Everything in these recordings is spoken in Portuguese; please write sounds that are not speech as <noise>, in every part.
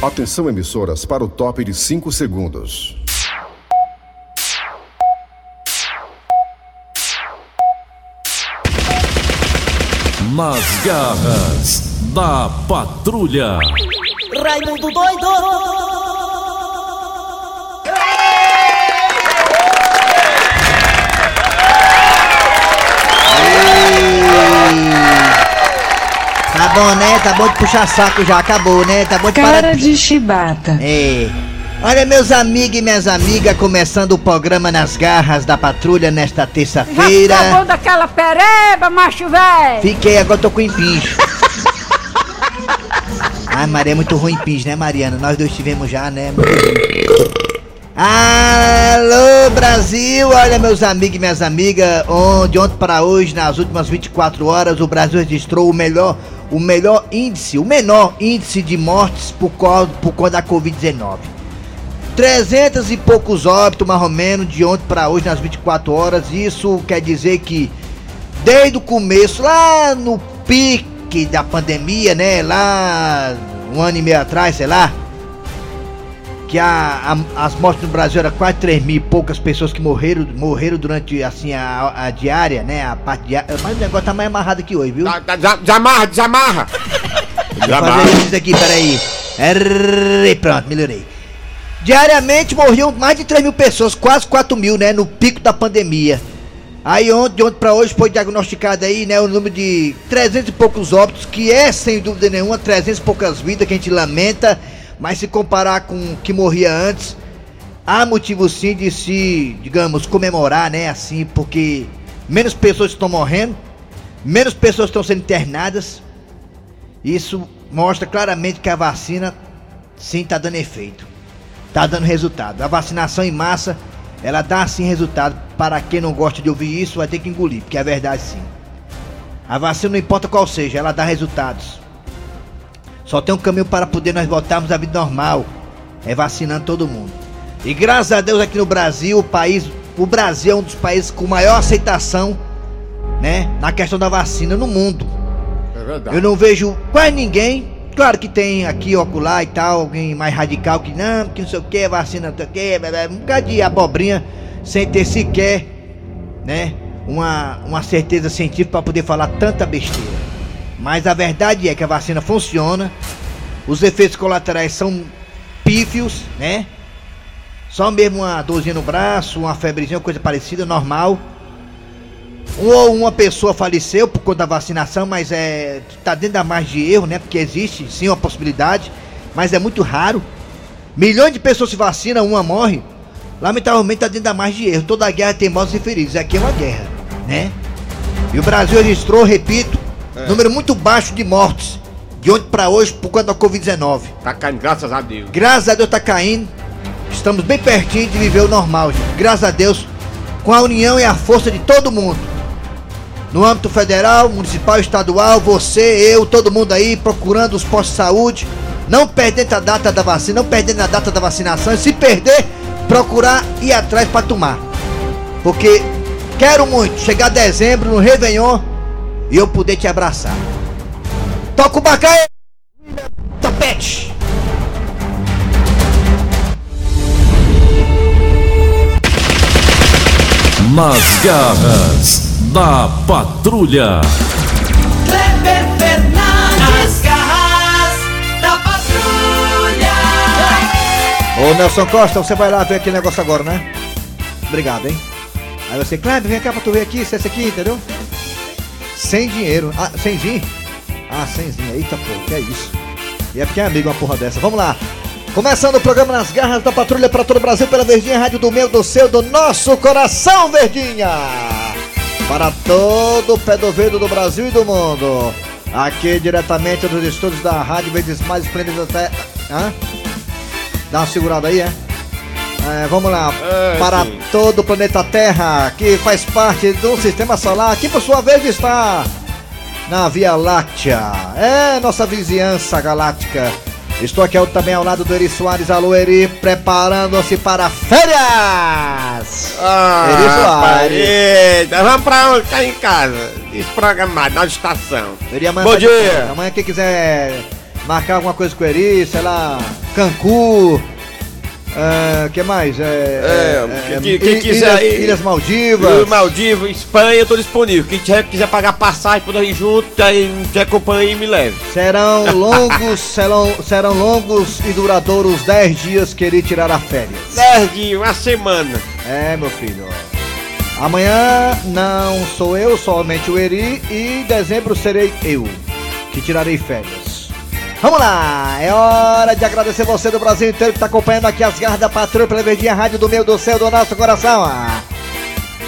Atenção emissoras para o top de 5 segundos. Nas garras da patrulha. Raimundo doido! Bom, né? Tá bom de puxar saco já, acabou, né? Tá bom de Cara parar. de chibata. É. Olha, meus amigos e minhas amigas, começando o programa Nas Garras da Patrulha nesta Já terça-feira. bom daquela pereba, macho velho? Fiquei, agora tô com empincho. <laughs> Ai, Maria, é muito ruim empincho, né, Mariana? Nós dois tivemos já, né? Alô, Brasil! Olha, meus amigos e minhas amigas, de ontem para hoje, nas últimas 24 horas, o Brasil registrou o melhor, o melhor índice, o menor índice de mortes por causa, por conta da Covid-19. 300 e poucos óbitos, mais ou menos, de ontem para hoje, nas 24 horas. Isso quer dizer que, desde o começo, lá no pique da pandemia, né? Lá um ano e meio atrás, sei lá. Que a, a- as mortes no Brasil eram quase 3 mil e poucas pessoas que morreram, morreram durante assim a, a diária, né? A parte diária. Mas o negócio tá mais amarrado aqui hoje, viu? Tá, tá, desa- Desamarra, desamarra. Vou fazer isso aqui, peraí. Errei, pronto, melhorei. Diariamente morriam mais de 3 mil pessoas, quase 4 mil, né? No pico da pandemia. Aí ontem, de ontem pra hoje foi diagnosticado aí, né? O número de 300 e poucos óbitos, que é sem dúvida nenhuma 300 e poucas vidas que a gente lamenta. Mas se comparar com o que morria antes, há motivo sim de se, digamos, comemorar, né? Assim, porque menos pessoas estão morrendo, menos pessoas estão sendo internadas. Isso mostra claramente que a vacina sim está dando efeito. Está dando resultado. A vacinação em massa, ela dá sim resultado. Para quem não gosta de ouvir isso, vai ter que engolir, porque é verdade sim. A vacina não importa qual seja, ela dá resultados. Só tem um caminho para poder nós voltarmos à vida normal. É vacinando todo mundo. E graças a Deus aqui no Brasil, o país, o Brasil é um dos países com maior aceitação, né, na questão da vacina no mundo. É verdade. Eu não vejo quase ninguém. Claro que tem aqui, ocular e tal, alguém mais radical que não, que não sei o que, vacina não sei o que, um bocado de abobrinha, sem ter sequer, né, uma, uma certeza científica para poder falar tanta besteira. Mas a verdade é que a vacina funciona, os efeitos colaterais são pífios, né? Só mesmo uma dorzinha no braço, uma febrezinha, coisa parecida, normal. Ou uma pessoa faleceu por conta da vacinação, mas é tá dentro da margem de erro, né? Porque existe sim uma possibilidade, mas é muito raro. Milhões de pessoas se vacinam, uma morre. Lamentavelmente tá dentro da margem de erro. Toda guerra tem mortos e feridos. Aqui é uma guerra, né? E o Brasil registrou, repito, número muito baixo de mortes de ontem para hoje por conta da Covid-19. Tá caindo, graças a Deus. Graças a Deus tá caindo. Estamos bem pertinho de viver o normal, gente. Graças a Deus, com a união e a força de todo mundo. No âmbito federal, municipal, estadual, você, eu, todo mundo aí procurando os postos de saúde, não perdendo a data da vacina, não perdendo a data da vacinação, e se perder, procurar ir atrás para tomar. Porque quero muito chegar dezembro no Réveillon e eu poder te abraçar. Toca o bacai! Topete! Nas garras da patrulha. Kleber Fernandes, garras da patrulha. Ô Nelson Costa, você vai lá ver aquele negócio agora, né? Obrigado, hein? Aí você, Kleber, vem cá pra tu ver aqui, se é esse aqui, entendeu? Sem dinheiro. Ah, semzinho? Ah, semzinho. Eita porra, que é isso? E é porque é amigo uma porra dessa. Vamos lá. Começando o programa Nas Garras da Patrulha para todo o Brasil, pela Verdinha, rádio do meu, do seu, do nosso coração, Verdinha! Para todo o pé do ouvido do Brasil e do mundo. Aqui diretamente dos estúdios da Rádio Verdes Mais Esplêndidas até. Hã? Dá uma segurada aí, é? É, vamos lá. É, Para sim. todo o planeta Terra, que faz parte do sistema solar, que por sua vez está na Via Láctea. É nossa vizinhança galáctica. Estou aqui também ao lado do Eri Soares. Alô, Eri, preparando-se para férias! Ah, Eri Soares. vamos pra onde? Tá em casa. Desprogramado, na estação. Eri, amanhã Bom tá dia. Amanhã quem quiser marcar alguma coisa com o Eri, sei lá, Cancún. O que mais? É, É, quem- quem I- quiser Ilhas, ir- Ilhas Maldivas. Maldivas, Espanha, eu tô disponível. Quem quiser, quiser pagar passagem, poder ir junto, aí te acompanha e me leve. Serão <laughs> longos, serão, serão longos e duradouros 10 dias que ele tirará férias. Dez dias, uma semana. É, meu filho. Amanhã não sou eu, somente o Eri. E em dezembro serei eu, que tirarei férias. Vamos lá! É hora de agradecer você do Brasil inteiro que está acompanhando aqui as garras da patrulha pela Verdinha Rádio do meu, do céu, do nosso coração.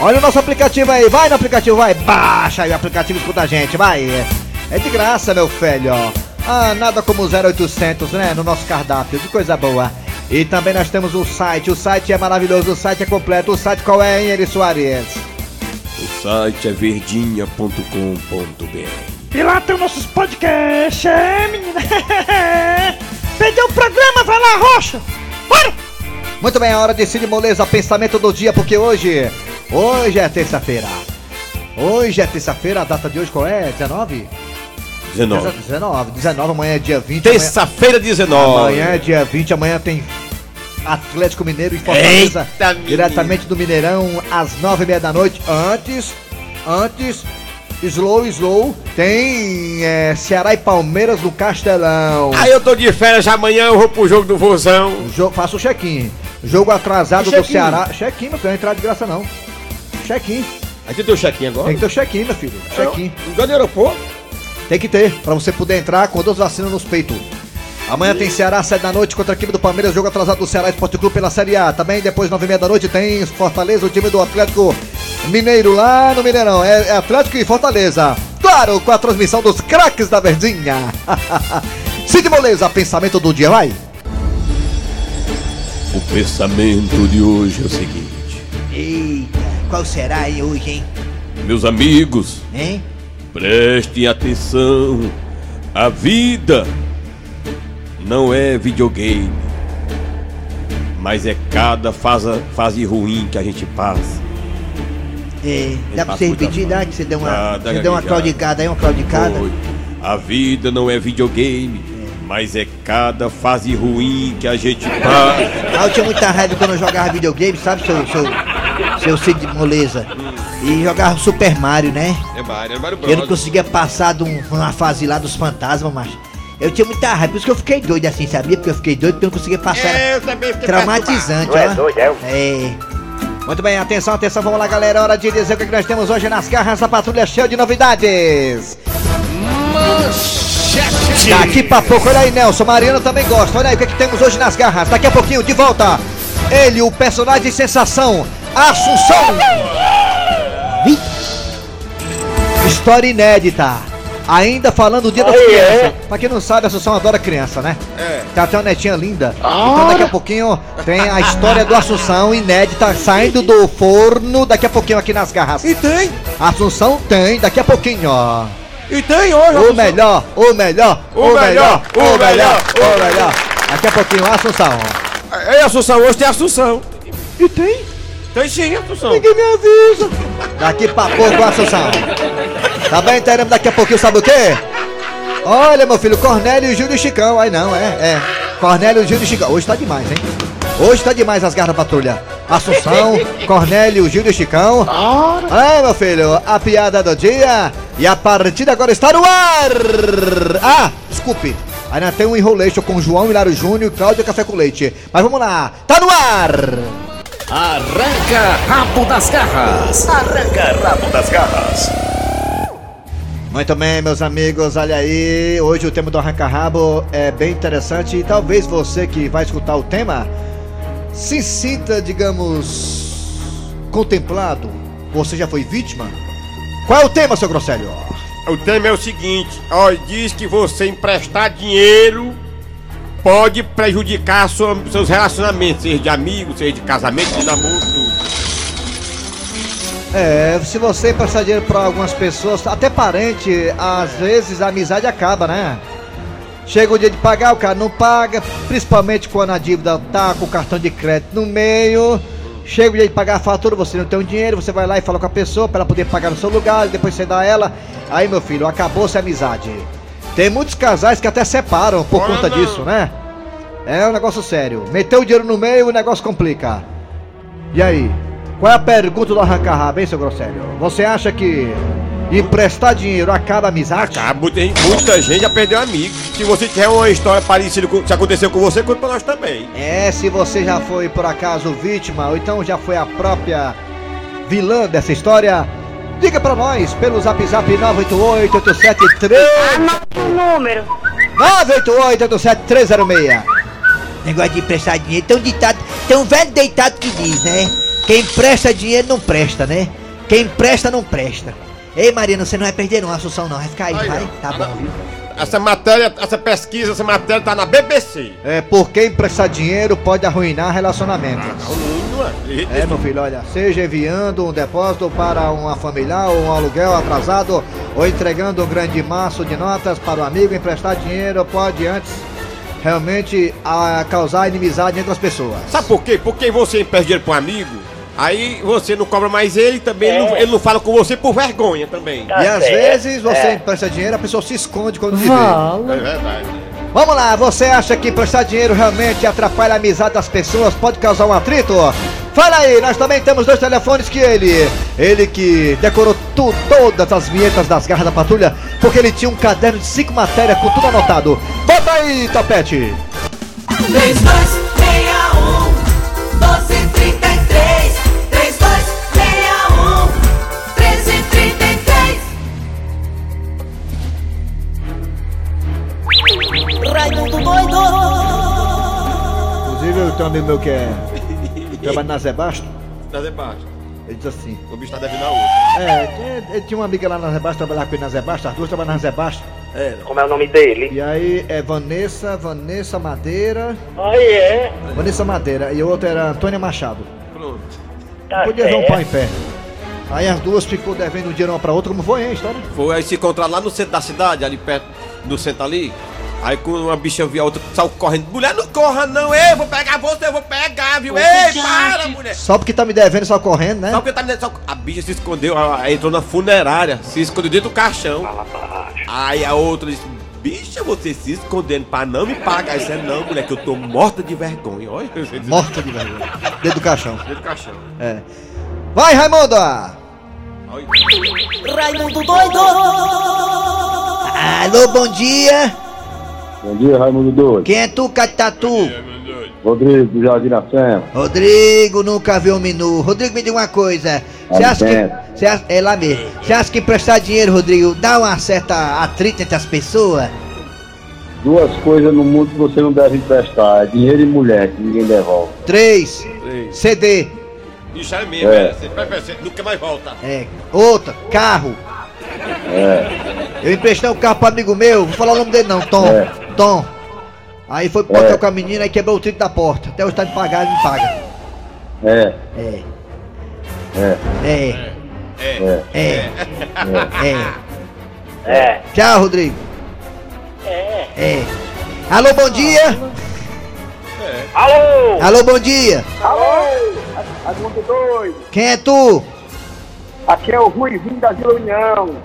Olha o nosso aplicativo aí, vai no aplicativo, vai, baixa aí o aplicativo e escuta a gente, vai. É de graça, meu filho. Ah, nada como 0800, né, no nosso cardápio, de coisa boa. E também nós temos o site, o site é maravilhoso, o site é completo. O site qual é, hein, Eri Soares? O site é verdinha.com.br. E lá tem nossos podcasts, é, menina? <laughs> Perdeu o programa, vai lá, Rocha! Bora! Muito bem, é hora de Cid Moleza, pensamento do dia, porque hoje, hoje é terça-feira. Hoje é terça-feira, a data de hoje qual é? 19? 19. 19, 19, amanhã é dia 20. amanhã- Terça-feira 19. Amanhã é dia 20, amanhã tem Atlético Mineiro em Fortaleza, Eita, menino. diretamente do Mineirão, às nove e meia da noite. Antes, antes, slow, slow, tem é, Ceará e Palmeiras no Castelão. Aí eu tô de férias, amanhã eu vou pro jogo do Vozão. Jo faça o check-in. Jogo atrasado do? Ceará. Check-in, meu filho, não entrada de graça não. Check-in. Aqui tem o check-in agora? Tem que ter o check-in, meu filho. Check-in. Igual no aeroporto. Tem que ter, pra você poder entrar com duas vacinas nos peitos. Amanhã tem Ceará, 7 da noite, contra a equipe do Palmeiras, jogo atrasado do Ceará Esporte Clube pela Série A. Também depois, 9 e meia da noite, tem Fortaleza, o time do Atlético Mineiro lá no Mineirão. É, é Atlético e Fortaleza. Claro, com a transmissão dos craques da Verdinha. <laughs> Cid Moleza, pensamento do dia, vai. O pensamento de hoje é o seguinte. Eita, qual será aí hoje, hein? Meus amigos, Hein? prestem atenção. A vida não é videogame, mas é cada fase, fase ruim que a gente passa. É, dá pra você repetir, dá? Que você deu uma, Dá, dá você deu uma claudicada aí, uma claudicada. Foi. A vida não é videogame, mas é cada fase ruim que a gente passa. <laughs> Ah, eu tinha muita raiva quando eu jogava videogame, sabe, seu, seu, seu Cid Moleza? E jogava Super Mario, né? É Mário, é Mário Eu não conseguia passar de um- uma fase lá dos fantasmas, macho. Eu tinha muita raiva, por isso que eu fiquei doido assim, sabia? Porque eu fiquei doido porque eu não conseguia passar. Era Eu também fiquei traumatizante, ó. É. Muito bem, atenção, atenção, vamos lá, galera. É hora de dizer o que que nós temos hoje nas garras da patrulha cheia de novidades. Daqui pra pouco, olha aí, Nelson. Mariana também gosta. Olha aí o que, que temos hoje nas garras. Daqui a pouquinho, de volta. Ele, o personagem sensação, Assunção. História inédita. Ainda falando do dia das crianças. Pra quem não sabe, a Assunção adora criança, né? É. Tem até uma netinha linda. Então daqui a pouquinho tem a história do Assunção inédita saindo do forno. Daqui a pouquinho aqui nas garras. E tem, Assunção tem, daqui a pouquinho, ó. e tem hoje. O melhor, o melhor, o O melhor, melhor, o o melhor, melhor, o melhor. Daqui a pouquinho, Assunção. Ei, Assunção, hoje tem Assunção. E tem? Tem sim, Assunção. Ninguém me avisa. Daqui pra pouco, Assunção. Tá bem, teremos daqui a pouquinho, sabe o quê? Olha, meu filho, Cornélio, Júlio e Chicão. Aí não, é, é. Cornélio, Júlio e Chicão. Hoje tá demais, hein? Hoje tá demais as garras da patrulha. Assunção, <laughs> Cornélio, Júlio e Chicão. É, meu filho, a piada do dia. E a partida agora está no ar. Ah, desculpe. Ainda tem um enrolation com João Hilário Júnior e Cláudio Café com Leite. Mas vamos lá, tá no ar. Arranca rabo das garras. Arranca rabo das garras. Muito bem, meus amigos, olha aí. Hoje o tema do Arranca Rabo é bem interessante e talvez você que vai escutar o tema se sinta, digamos, contemplado. Você já foi vítima? Qual é o tema, seu Grosselho? O tema é o seguinte, ó, diz que você emprestar dinheiro pode prejudicar sua- seus relacionamentos, seja de amigos, seja de casamento, de namoro, tudo. É, se você emprestar dinheiro pra algumas pessoas, até parente, às vezes a amizade acaba, né? Chega o dia de pagar, o cara não paga, principalmente quando a dívida tá com o cartão de crédito no meio. Chega o dia de pagar a fatura, você não tem o dinheiro, você vai lá e fala com a pessoa para ela poder pagar no seu lugar, depois você dá ela. Aí, meu filho, acabou-se a amizade. Tem muitos casais que até separam por Olha conta não. disso, né? É um negócio sério. Meteu o dinheiro no meio, o negócio complica. E aí? Qual é a pergunta do arranca-rabo, hein, seu Grosselho? Você acha que emprestar dinheiro acaba a amizade? Ah, muita, gente- muita gente já perdeu amigo. Se você tiver uma história parecida com que aconteceu com você, conta pra nós também. É, se você já foi por acaso vítima ou então já foi a própria vilã dessa história, diga pra nós pelo zap zap 988-873. Anota o número. 988-87306. Negócio de emprestar dinheiro, tem um ditado, tem um velho deitado que diz, né? Quem empresta dinheiro não presta, né? Quem empresta não presta. Ei, Mariana, você não vai perder não a Assunção não, vai ficar aí, Aí, vai? ó. Tá bom. Essa matéria, essa pesquisa, essa matéria tá na BBC. É, porque emprestar dinheiro pode arruinar relacionamento. Não, não é. É, meu filho, olha, seja enviando um depósito para uma familiar ou um aluguel atrasado ou entregando um grande maço de notas para o amigo, emprestar dinheiro pode antes realmente ah, causar inimizade entre as pessoas. Sabe por quê? Porque você empresta dinheiro pra um amigo, aí você não cobra mais ele, também ele, não, ele não fala com você por vergonha também. E às vezes você empresta dinheiro, a pessoa se esconde quando lhe vê. É verdade. Vamos lá, você acha que emprestar dinheiro realmente atrapalha a amizade das pessoas, pode causar um atrito? Fala aí, nós também temos dois telefones que ele, ele que decorou tu, todas as vinhetas das garras da patrulha, porque ele tinha um caderno de cinco matérias com tudo anotado. Bota aí, tapete! 3261 doido! Inclusive, eu tenho um amigo meu que é. <laughs> trabalha na Zé Basto, Na debaixo. ele diz assim. O bicho tá devendo a outra. É, tinha- ele tinha uma amiga lá na Zé Basto, trabalhava com ele na Zé Basto, as duas trabalham na Zé Basto. É, Como é o nome dele? E aí é Vanessa, Vanessa Madeira. Ah, é? Vanessa Madeira e o outro era Antônia Machado. pronto. Tá Podia ver um pau em pé. Aí as duas ficou devendo dinheiro uma pra outra, como foi, hein, a história? Foi aí se encontrar lá no centro da cidade, ali perto, no centro ali. Aí quando uma bicha viu a outra, saiu correndo. Mulher, não corra não, ei, eu vou pegar você, eu vou pegar, viu? Ei, para, mulher. Só porque tá me devendo, só correndo, né? Sabe o que tá me dizendo? Só- A bicha se escondeu, ela entrou na funerária, se escondeu dentro do caixão. Aí a outra disse, bicha, você se escondendo pra não me pagar. Isso é não, mulher, que eu tô morta de vergonha. Olha, Morta de vergonha. Dentro do caixão. dentro do caixão. É. Vai, Raimundo! Raimundo doido! Alô, bom dia! Bom dia, Raimundo Doido. Quem é tu, Catatu? Rodrigo do Jardim Serra. Rodrigo, nunca viu um menu. Rodrigo, me diga uma coisa. Você acha que. Você acha, é lá mesmo. Você acha que emprestar dinheiro, Rodrigo, dá uma certa atrito entre as pessoas? Duas coisas no mundo que você não deve emprestar: é dinheiro e mulher, que ninguém devolve. Três. Três. CD. Isso é mesmo, É. é. Você nunca mais volta. É. Outra. Carro. É, Eu emprestei um carro pro amigo meu, vou falar o nome dele não, Tom. É. Tom. Aí foi pro hotel com a menina e quebrou o trilho da porta. Até hoje tá de pagar, ele me paga. é, É. é, É. é. É. É. É. Tchau, Rodrigo. É. É. Alô, bom dia. Alô! Alô, bom dia. Alô! Raimundo Doido. Quem é tu? Aqui é o Ruizinho da Vila União.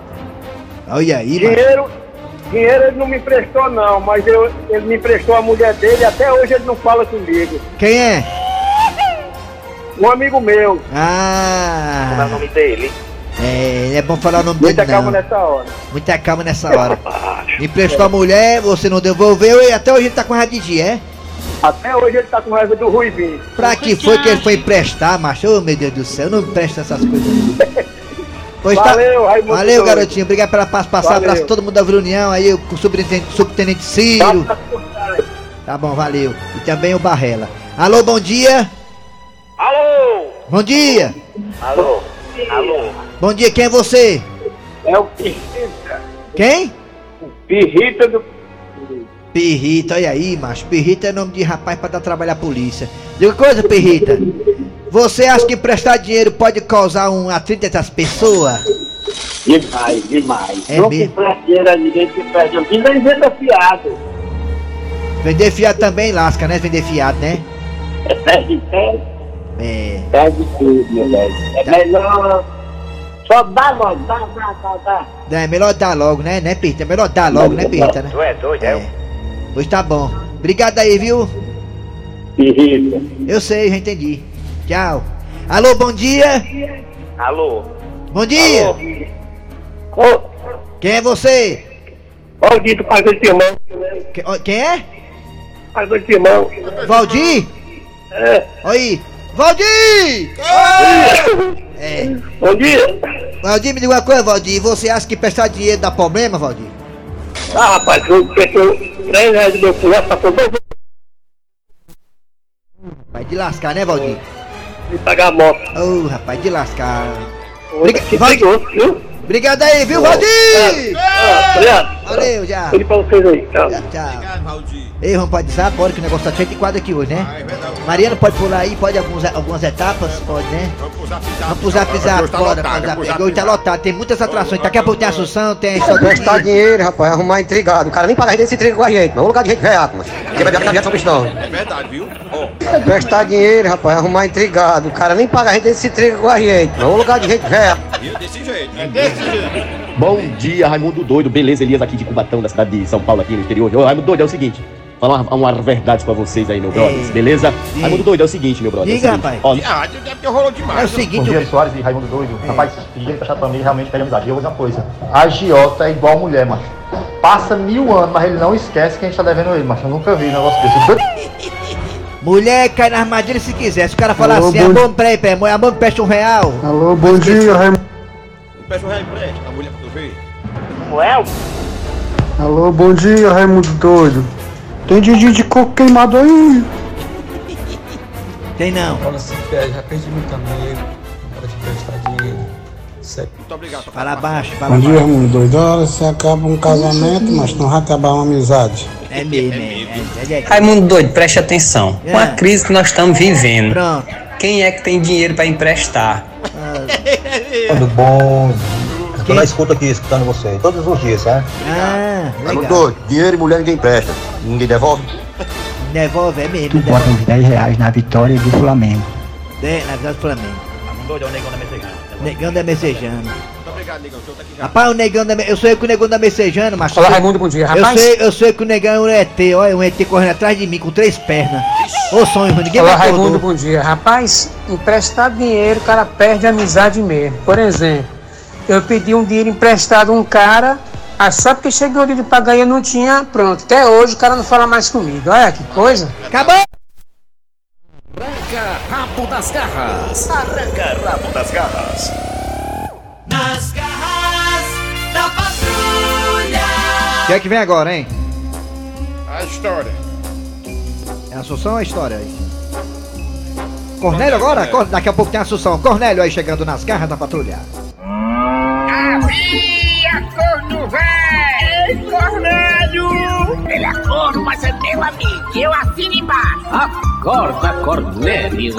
Olha aí, mano. Dinheiro, dinheiro ele não me emprestou não, mas eu, ele me emprestou a mulher dele e até hoje ele não fala comigo. Quem é? Um amigo meu. Ah. nome dele? É, é bom falar o nome dele Muita calma não. nessa hora. Muita calma nessa hora. Me emprestou a mulher, você não devolveu e até hoje ele tá com raiva de ti, é? Até hoje ele tá com raiva do Ruivinho. Pra que foi que ele foi emprestar, macho? Ô, meu Deus do céu, não empresta essas coisas. Pois Valeu, tá. Raimundo Valeu, Doido. garotinho. Obrigado pela Valeu. abraço a todo mundo da Vila União. Aí o subtenente, subtenente Ciro. Tá bom, valeu. E também o Barrela. Alô, bom dia. Alô! Bom dia. Alô! Alô! Bom dia, quem é você? É o Pirrita. Quem? Pirrita do. Pirrita, olha aí, macho. Pirrita é nome de rapaz pra dar trabalho à polícia. Diga coisa, Pirrita. Você acha que emprestar dinheiro pode causar um atrito entre as pessoas? Demais, demais. É não mesmo? se dinheiro a ninguém que perde. Ainda inventa fiado. Vender fiado também lasca, né? Vender fiado, né? Perde, perde, É. perde tudo, meu velho. É Tá. melhor. Só dá logo, dá, dá, dá, dá. É melhor dar logo, né, né, Pirrita? É melhor dar logo, né, Pirrita, né? Tu é doido, É. Pois tá bom. Obrigado aí, viu? Irrita. Eu sei, já entendi. Tchau. Alô, bom dia. Alô? Bom dia. Ô, Quem é você? Valdir do Parque do Timão. Quem é? Parque do Timão. Valdir? É. Aí. Valdir! É. Bom dia. Valdir, me diga uma coisa, Valdir. Você acha que prestar dinheiro dá problema, Valdir? Ah, rapaz, eu prestou 3 reais do meu cunhado, passou dois Vai de lascar, né, Valdir? de pagar a moto. Ô, rapaz, de lascar. Briga, que perigoso, viu? Obrigado aí, viu, Valdir? Ah, obrigado. Valeu, já. Tudo pra vocês aí. Tchau. Tchau, tchau. Ei, vamos pode agora que o negócio tá cheio de quadro aqui hoje, né? Mariana pode pular aí, pode alguns, algumas etapas, pode, né? Vamos pro zap zap, tá lotado, pro zap- hoje tá Hoje tá lotado, tem muitas atrações. Daqui a pouco tem Assunção, tem só Prestar dinheiro, rapaz, arrumar intrigado. O cara nem paga a gente desse intriga com a gente, mas vamos lugar de gente reato, mano. Porque vai viajar São Cristóvão. É verdade, viu? Prestar dinheiro, rapaz, arrumar intrigado. O cara nem paga a gente desse intriga com a gente, mas vamos lugar de gente reato. viu? Desse jeito. É desse jeito. Bom dia, Raimundo Doido. Beleza, Elias aqui de Cubatão, da cidade de São Paulo, aqui no interior. Ô, Raimundo Doido, é o seguinte. Falar uma, uma verdade pra vocês aí, meu brother. Ei. Beleza? Sim. Raimundo Doido, é o seguinte, meu brother. é o Diga, seguinte. rapaz. Ó, Ah, é rolou demais. É o seguinte, Bom dia, Soares e Raimundo Doido. Rapaz, pedir emprestado pra mim realmente pega amizade. E eu vou dizer uma coisa: a Giota é igual mulher, macho. Passa mil anos, mas ele não esquece que a gente tá devendo ele, macho. Eu nunca vi um negócio desse. <laughs> mulher cai na armadilha se quiser. Se o cara falar Alô, assim, bom amor, peraí, peraí, amor, me presta um real. Alô, bom dia, Raimundo. Peça o rei empresta, a mulher pra tu ver. Samuel? Alô, bom dia, Raimundo Doido. Tem Didi de coco queimado aí. <laughs> Tem não. Fala assim, pé, já perdi muito amigo. Na hora de prestar dinheiro. Sério. Muito obrigado. Fala baixo, fala Bom dia. Raimundo Doido. Olha, você acaba um casamento, mas não vai acabar uma amizade. É mesmo, é. é, é, é. Raimundo doido, preste atenção. Com É. a crise que nós estamos vivendo, Pronto. quem é que tem dinheiro para emprestar? <laughs> Tudo bom? tô na escuta aqui, escutando você, todos os dias, sabe? Ah, Raimundo legal. Dinheiro e mulher ninguém empresta. Ninguém devolve? Devolve, é mesmo. Tu bota Devolve. uns 10 reais na vitória do Flamengo. É, na verdade, do Flamengo. Doido, é o negão da messejana. Negão da Messejana. Obrigado, negão. Eu tá. Rapaz, o negão da Eu sou eu com o negão da Messejana, Eu sei- Raimundo, bom dia. Eu Rapaz, sei, eu sei que o negão é um ET, olha, um ET correndo atrás de mim com três pernas. Ô sonho, ninguém Olá, Raimundo, bom dia. Rapaz, emprestar dinheiro, o cara perde a amizade mesmo. Por exemplo, eu pedi um dinheiro emprestado a um cara, ah, só porque chegou o dia de pagar e eu não tinha, pronto. Até hoje o cara não fala mais comigo. Olha que coisa. Acabou! Arranca rabo das garras. Arranca rabo das garras. Nas garras da patrulha. O que é que vem agora, hein? A história. É Assunção a história aí? Cornélio agora? Cor- Daqui a pouco tem a Assunção. Cornélio aí chegando nas garras da patrulha. Havia corno velho! Ei, Cornélio! Ele é corno, mas é meu amigo. Eu assino embaixo. Acorda, Cornélio.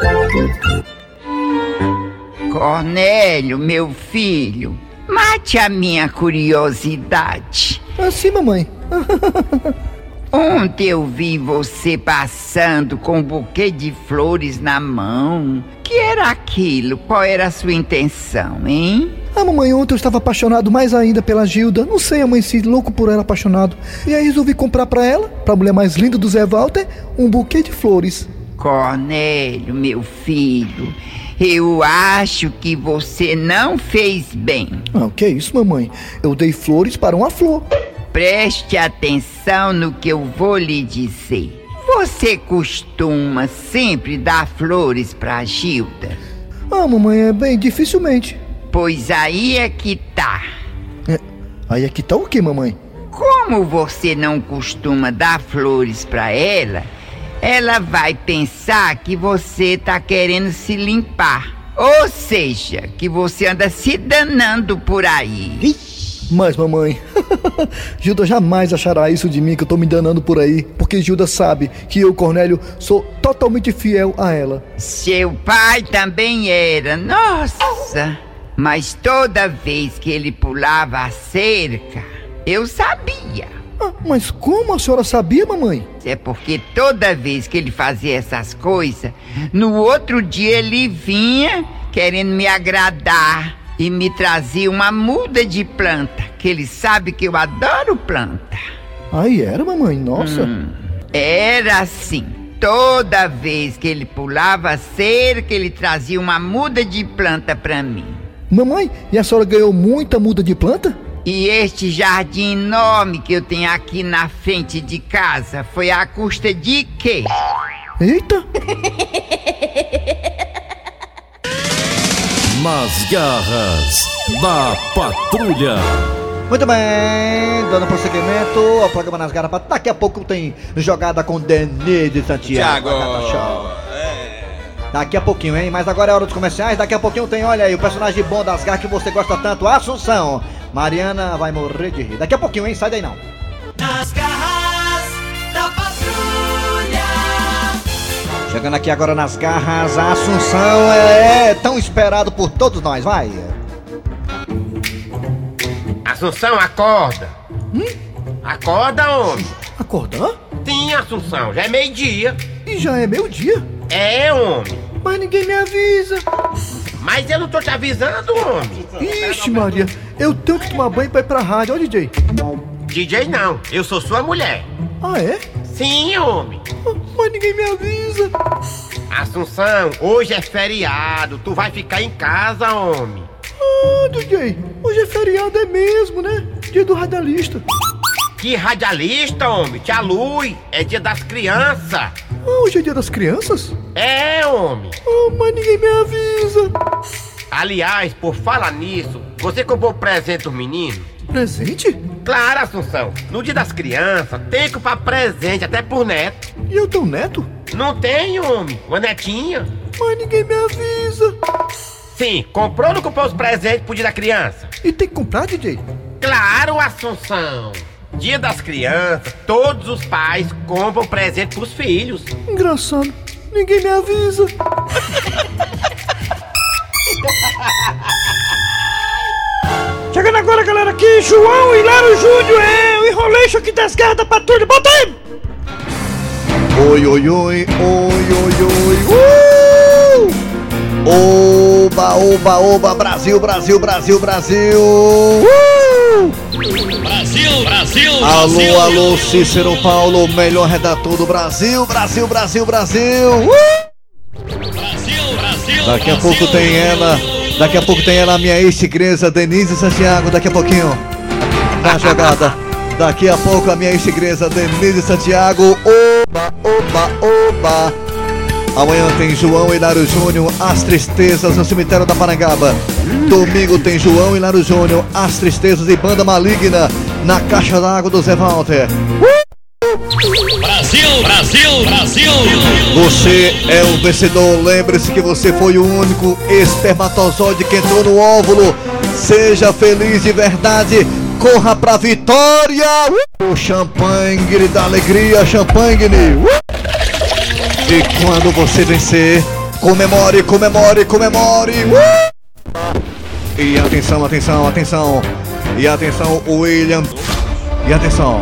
Cornélio, meu filho, mate a minha curiosidade. Assim, mamãe. <laughs> Ontem eu vi você passando com um buquê de flores na mão. Que era aquilo? Qual era a sua intenção, hein? Ah, mamãe, ontem eu estava apaixonado mais ainda pela Gilda. Não sei, amanheci louco por ela, apaixonado. E aí resolvi comprar pra ela, pra mulher mais linda do Zé Walter, um buquê de flores. Cornélio, meu filho, eu acho que você não fez bem. Ah, o que é isso, mamãe? Eu dei flores para uma flor. Preste atenção no que eu vou lhe dizer. Você costuma sempre dar flores pra Gilda? Ah, mamãe, é bem dificilmente. Pois aí é que tá. Aí aqui tá o que, mamãe? Como você não costuma dar flores pra ela, ela vai pensar que você tá querendo se limpar. Ou seja, que você anda se danando por aí. Mas, mamãe, <laughs> Gilda jamais achará isso de mim que eu tô me danando por aí, porque Gilda sabe que eu, Cornélio, sou totalmente fiel a ela. Seu pai também era, nossa! Mas toda vez que ele pulava a cerca, eu sabia. Ah, mas como a senhora sabia, mamãe? É porque toda vez que ele fazia essas coisas, no outro dia ele vinha querendo me agradar e me trazia uma muda de planta, que ele sabe que eu adoro planta. Aí era, mamãe, nossa. Hum, era assim. toda vez que ele pulava a cerca, ele trazia uma muda de planta pra mim. Mamãe, e a senhora ganhou muita muda de planta? E este jardim enorme que eu tenho aqui na frente de casa foi à custa de quê? Eita! <laughs> Nas garras da patrulha. Muito bem, dando prosseguimento ao programa Nas Garras. Daqui a pouco tem jogada com Denise Santiago. Tiago. Daqui a pouquinho, hein? Mas agora é hora dos comerciais. Daqui a pouquinho tem, olha aí, o personagem bom das garras que você gosta tanto, Assunção. Mariana vai morrer de rir. Daqui a pouquinho, hein? Sai daí não. Nas garras Chegando aqui agora nas garras, a Assunção é, tão esperado por todos nós, vai. Assunção, acorda. Acorda, homem. Acordar? Sim, Assunção, já é meio-dia. E já é meu dia? É, homem. Mas ninguém me avisa. Mas eu não tô te avisando, homem. Ixi, Maria, eu tenho que tomar banho pra ir pra rádio, ó, DJ. DJ não, eu sou sua mulher. Ah, é? Sim, homem. Mas ninguém me avisa. Assunção, hoje é feriado, tu vai ficar em casa, homem. Ah, DJ, hoje é feriado, é mesmo, né? Dia do radialista. Que radialista, homem? Tia Lui, é dia das crianças. Ah, hoje é dia das crianças? É, homem. Ah, mas ninguém me avisa. Aliás, por falar nisso, você comprou presente dos meninos? Presente? Claro, Assunção. No dia das crianças, tem que comprar presente até por neto. E eu tenho neto? Não tem, homem. Uma netinha. Mas ninguém me avisa. Sim, comprou ou não comprou os presentes pro dia da criança? E tem que comprar, DJ? Claro, Assunção. Dia das crianças, todos os pais compram presente pros filhos. Engraçado. Ninguém me avisa. <laughs> agora, galera, aqui, João Hilário Júnior, é o enroleixo aqui das garras da patrulha, bota aí! Oi, oi, oi, oi, oi, oi, uh! Oba, oba, oba, Brasil, Brasil, Brasil, Brasil! Uh! Brasil, Brasil, Alô, Brasil. alô, Cícero Paulo, melhor redator do Brasil, Brasil, Brasil, Brasil! Uh! Brasil, Brasil. Daqui a pouco tem ela, daqui a pouco tem ela, minha ex-igreja, Denise Santiago, daqui a pouquinho, na jogada. Daqui a pouco a minha ex-igreja, Denise Santiago, oba, oba, oba. Amanhã tem João Hilário Júnior, As Tristezas no cemitério da Parangaba. Domingo tem João Hilário Júnior, As Tristezas e Banda Maligna na Caixa d'Água do Zé Walter. Brasil, Brasil, Brasil. Você é um vencedor. Lembre-se que você foi o único espermatozoide que entrou no óvulo. Seja feliz de verdade. Corra pra vitória. O champanhe da alegria, champanhe. E quando você vencer, comemore, comemore, comemore. E atenção, atenção, atenção. E atenção, William. E atenção.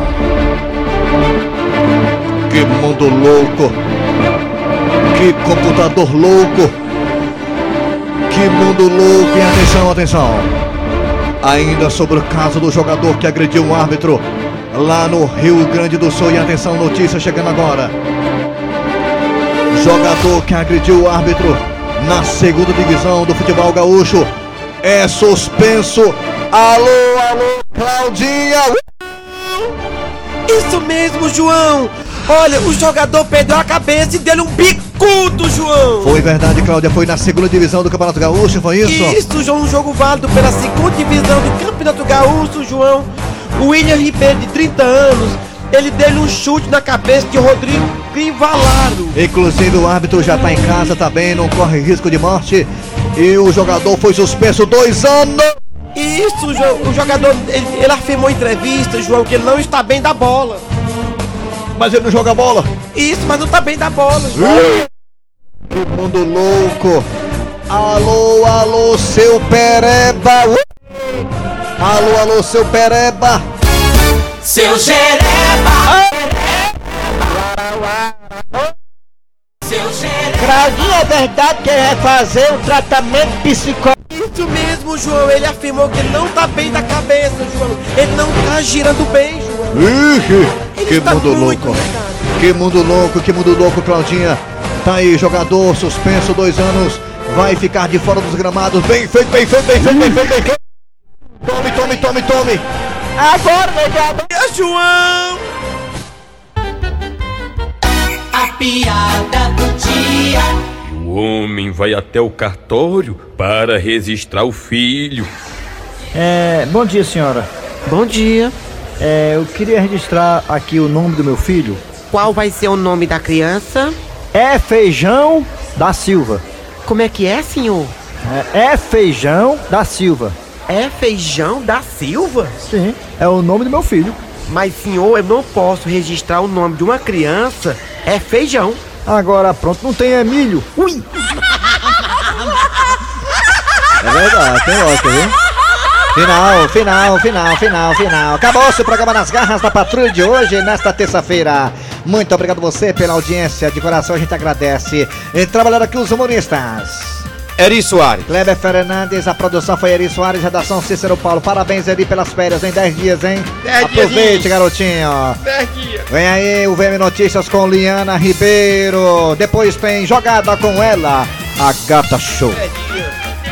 Que mundo louco! Que computador louco! Que mundo louco! E atenção, atenção! Ainda sobre o caso do jogador que agrediu um árbitro lá no Rio Grande do Sul. E atenção, notícia chegando agora. Jogador que agrediu o árbitro na segunda divisão do futebol gaúcho é suspenso. Alô, alô, Claudinha! Isso mesmo, João! Olha, o jogador perdeu a cabeça e deu um bicudo, João! Foi verdade, Cláudia. Foi na segunda divisão do Campeonato Gaúcho, foi isso? Isso, João, um jogo válido pela segunda divisão do Campeonato Gaúcho, João. O William Ribeiro, de 30 anos, ele deu um chute na cabeça de Rodrigo Crivalaro. Inclusive o árbitro já tá em casa, tá bem, não corre risco de morte. E o jogador foi suspenso dois anos. Isso, João, o jogador, ele, ele afirmou em entrevista, João, que ele não está bem da bola. Mas ele não joga bola? Isso, mas não está bem da bola. Que mundo louco! Alô, alô, seu pereba! Alô, alô, seu pereba! Seu Jereba. Seu Jereba. É verdade que ele vai fazer um tratamento psicológico? Isso mesmo, João. Ele afirmou que não tá bem da cabeça, João. Ele não tá girando bem, João. Ixi, que tá mundo louco! Que mundo louco, que mundo louco, Claudinha. Tá aí, jogador suspenso, dois anos. Vai ficar de fora dos gramados. Bem feito, bem feito, bem feito, bem feito, bem feito. Tome, tome, tome, tome. Agora, negado. João. A piada do dia. O homem vai até o cartório para registrar o filho. É, bom dia, senhora. Bom dia. É, eu queria registrar aqui o nome do meu filho. Qual vai ser o nome da criança? É Feijão da Silva. Como é que é, senhor? É, é Feijão da Silva. É Feijão da Silva? Sim, é o nome do meu filho. Mas, senhor, eu não posso registrar o nome de uma criança. É Feijão. Agora, pronto, não tem é milho. Ui! <laughs> É verdade, tem lógica, viu? Final, final, final, final, final. Acabou-se o programa nas garras da patrulha de hoje, nesta terça-feira. Muito obrigado você pela audiência, de coração a gente agradece. E trabalharam aqui os humoristas. Eri Soares. Kleber Fernandes, a produção foi Eri Soares, redação Cícero Paulo. Parabéns, Eri, pelas férias, em 10 dias, hein? Dez Aproveite, diazinhos. garotinho. Dez dias. Vem aí o VM Notícias com Liana Ribeiro. Depois tem Jogada com ela, a Gata Show.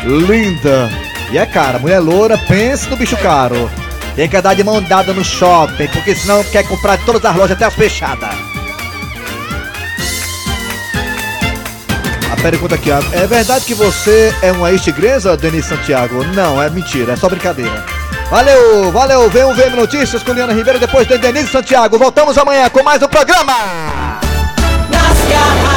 Linda. E é cara, mulher loura, pense no bicho caro. Tem que andar de mão dada no shopping, porque senão quer comprar de todas as lojas, até as fechadas. A pergunta aqui, é verdade que você é uma ex-tigresa, Denise Santiago? Não, é mentira, é só brincadeira. Valeu, valeu, vem um VM Notícias com Liana Ribeiro, depois tem Denise Santiago. Voltamos amanhã com mais um programa. Nas garras